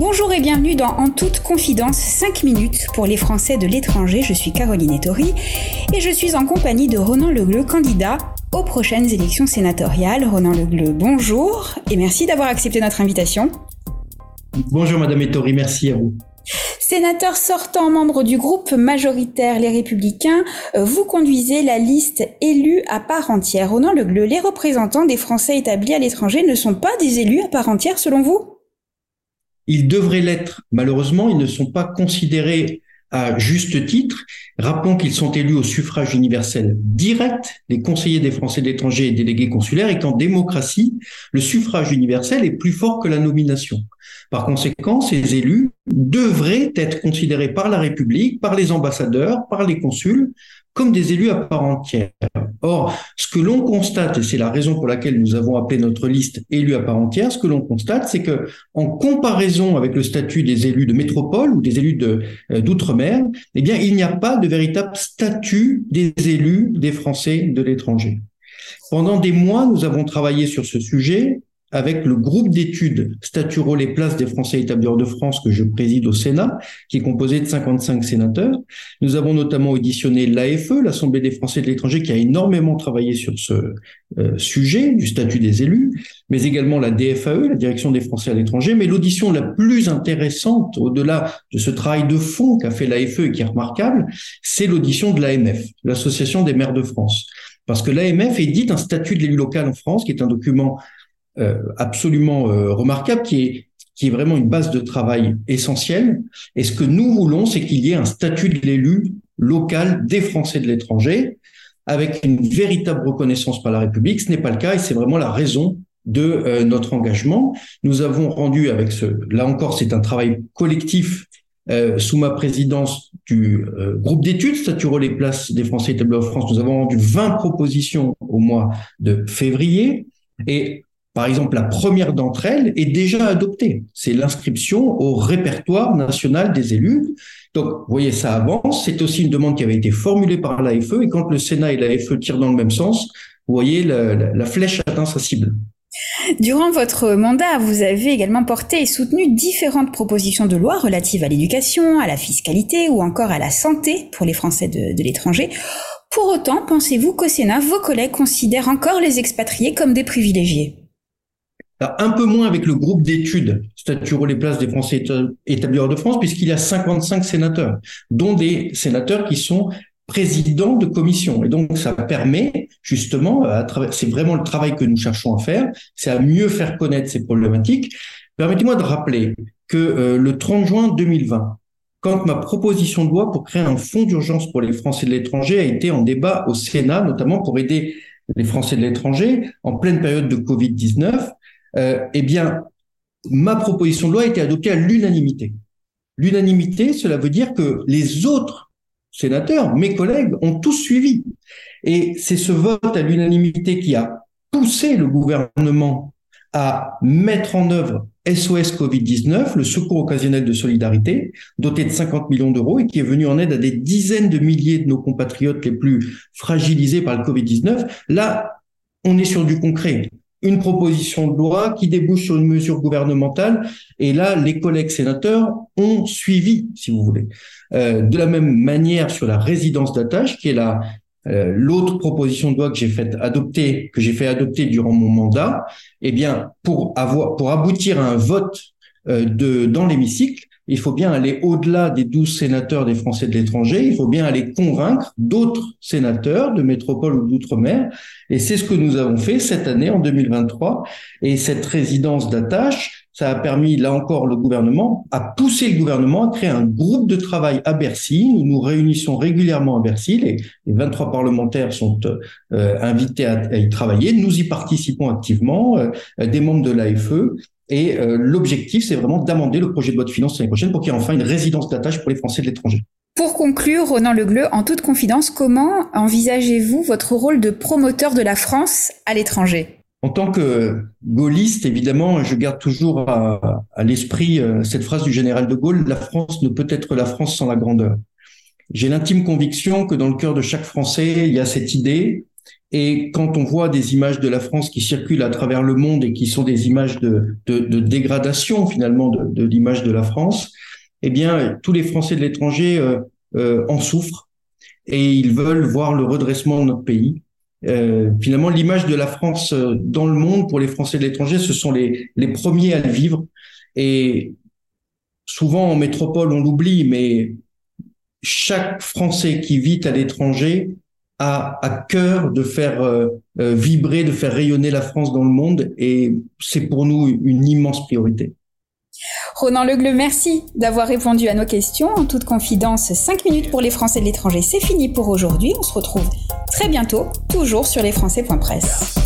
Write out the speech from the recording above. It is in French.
Bonjour et bienvenue dans En toute confidence 5 minutes pour les Français de l'étranger. Je suis Caroline Ettori et je suis en compagnie de Ronan Legleux, candidat aux prochaines élections sénatoriales. Ronan Legleux, bonjour et merci d'avoir accepté notre invitation. Bonjour Madame Ettori, merci à vous. Sénateur sortant, membre du groupe majoritaire Les Républicains, euh, vous conduisez la liste élue à part entière. Ronan Legleux, les représentants des Français établis à l'étranger ne sont pas des élus à part entière selon vous? Ils devraient l'être. Malheureusement, ils ne sont pas considérés à juste titre. Rappelons qu'ils sont élus au suffrage universel direct, les conseillers des Français de l'étranger et délégués consulaires, et qu'en démocratie, le suffrage universel est plus fort que la nomination. Par conséquent, ces élus devraient être considérés par la République, par les ambassadeurs, par les consuls, comme des élus à part entière. Or, ce que l'on constate, et c'est la raison pour laquelle nous avons appelé notre liste élus à part entière, ce que l'on constate, c'est que en comparaison avec le statut des élus de métropole ou des élus euh, d'outre-mer, eh bien, il n'y a pas de véritable statut des élus des Français de l'étranger. Pendant des mois, nous avons travaillé sur ce sujet avec le groupe d'études Statut rôle et place des Français établis hors de France que je préside au Sénat, qui est composé de 55 sénateurs. Nous avons notamment auditionné l'AFE, l'Assemblée des Français de l'étranger, qui a énormément travaillé sur ce euh, sujet du statut des élus, mais également la DFAE, la Direction des Français à l'étranger. Mais l'audition la plus intéressante, au-delà de ce travail de fond qu'a fait l'AFE et qui est remarquable, c'est l'audition de l'AMF, l'Association des maires de France. Parce que l'AMF édite un statut de l'élu local en France, qui est un document absolument euh, remarquable, qui est qui est vraiment une base de travail essentielle. Et ce que nous voulons, c'est qu'il y ait un statut de l'élu local des Français de l'étranger, avec une véritable reconnaissance par la République. Ce n'est pas le cas et c'est vraiment la raison de euh, notre engagement. Nous avons rendu avec ce, là encore, c'est un travail collectif euh, sous ma présidence du euh, groupe d'études Statut rôle et place des Français établis en France. Nous avons rendu 20 propositions au mois de février et par exemple, la première d'entre elles est déjà adoptée. C'est l'inscription au répertoire national des élus. Donc, vous voyez, ça avance. C'est aussi une demande qui avait été formulée par l'AFE. Et quand le Sénat et l'AFE tirent dans le même sens, vous voyez, la, flèche atteint sa cible. Durant votre mandat, vous avez également porté et soutenu différentes propositions de loi relatives à l'éducation, à la fiscalité ou encore à la santé pour les Français de l'étranger. Pour autant, pensez-vous qu'au Sénat, vos collègues considèrent encore les expatriés comme des privilégiés? Un peu moins avec le groupe d'études statut les places des Français établis de France, puisqu'il y a 55 sénateurs, dont des sénateurs qui sont présidents de commission. Et donc, ça permet justement, travers, c'est vraiment le travail que nous cherchons à faire, c'est à mieux faire connaître ces problématiques. Permettez-moi de rappeler que euh, le 30 juin 2020, quand ma proposition de loi pour créer un fonds d'urgence pour les Français de l'étranger a été en débat au Sénat, notamment pour aider les Français de l'étranger en pleine période de Covid-19, euh, eh bien, ma proposition de loi a été adoptée à l'unanimité. L'unanimité, cela veut dire que les autres sénateurs, mes collègues, ont tous suivi. Et c'est ce vote à l'unanimité qui a poussé le gouvernement à mettre en œuvre SOS Covid-19, le secours occasionnel de solidarité, doté de 50 millions d'euros et qui est venu en aide à des dizaines de milliers de nos compatriotes les plus fragilisés par le Covid-19. Là, on est sur du concret une proposition de loi qui débouche sur une mesure gouvernementale. Et là, les collègues sénateurs ont suivi, si vous voulez. Euh, de la même manière sur la résidence d'attache, qui est la euh, l'autre proposition de loi que j'ai fait adopter, que j'ai fait adopter durant mon mandat. Eh bien, pour avoir, pour aboutir à un vote euh, de dans l'hémicycle, il faut bien aller au-delà des 12 sénateurs des Français de l'étranger, il faut bien aller convaincre d'autres sénateurs de métropole ou d'outre-mer. Et c'est ce que nous avons fait cette année, en 2023. Et cette résidence d'attache, ça a permis, là encore, le gouvernement, à pousser le gouvernement à créer un groupe de travail à Bercy. Nous nous réunissons régulièrement à Bercy. Les, 23 parlementaires sont euh, invités à, y travailler. Nous y participons activement, euh, des membres de l'AFE. Et euh, l'objectif, c'est vraiment d'amender le projet de loi de finances l'année prochaine pour qu'il y ait enfin une résidence d'attache pour les Français de l'étranger. Pour conclure, Ronan Legleux, en toute confidence, comment envisagez-vous votre rôle de promoteur de la France à l'étranger? En tant que gaulliste, évidemment, je garde toujours à, à l'esprit euh, cette phrase du général de Gaulle, la France ne peut être la France sans la grandeur. J'ai l'intime conviction que dans le cœur de chaque Français, il y a cette idée Et quand on voit des images de la France qui circulent à travers le monde et qui sont des images de, de, de dégradation finalement de, de l'image de la France, eh bien, tous les Français de l'étranger euh, euh, en souffrent et ils veulent voir le redressement de notre pays. Euh, finalement, l'image de la France euh, dans le monde pour les Français de l'étranger, ce sont les, les premiers à le vivre. Et souvent en métropole, on l'oublie, mais chaque Français qui vit à l'étranger a à cœur de faire euh, vibrer, de faire rayonner la France dans le monde, et c'est pour nous une immense priorité. Ronan Legle, merci d'avoir répondu à nos questions. En toute confidence, 5 minutes pour les Français de l'étranger, c'est fini pour aujourd'hui. On se retrouve très bientôt, toujours sur lesfrançais.presse.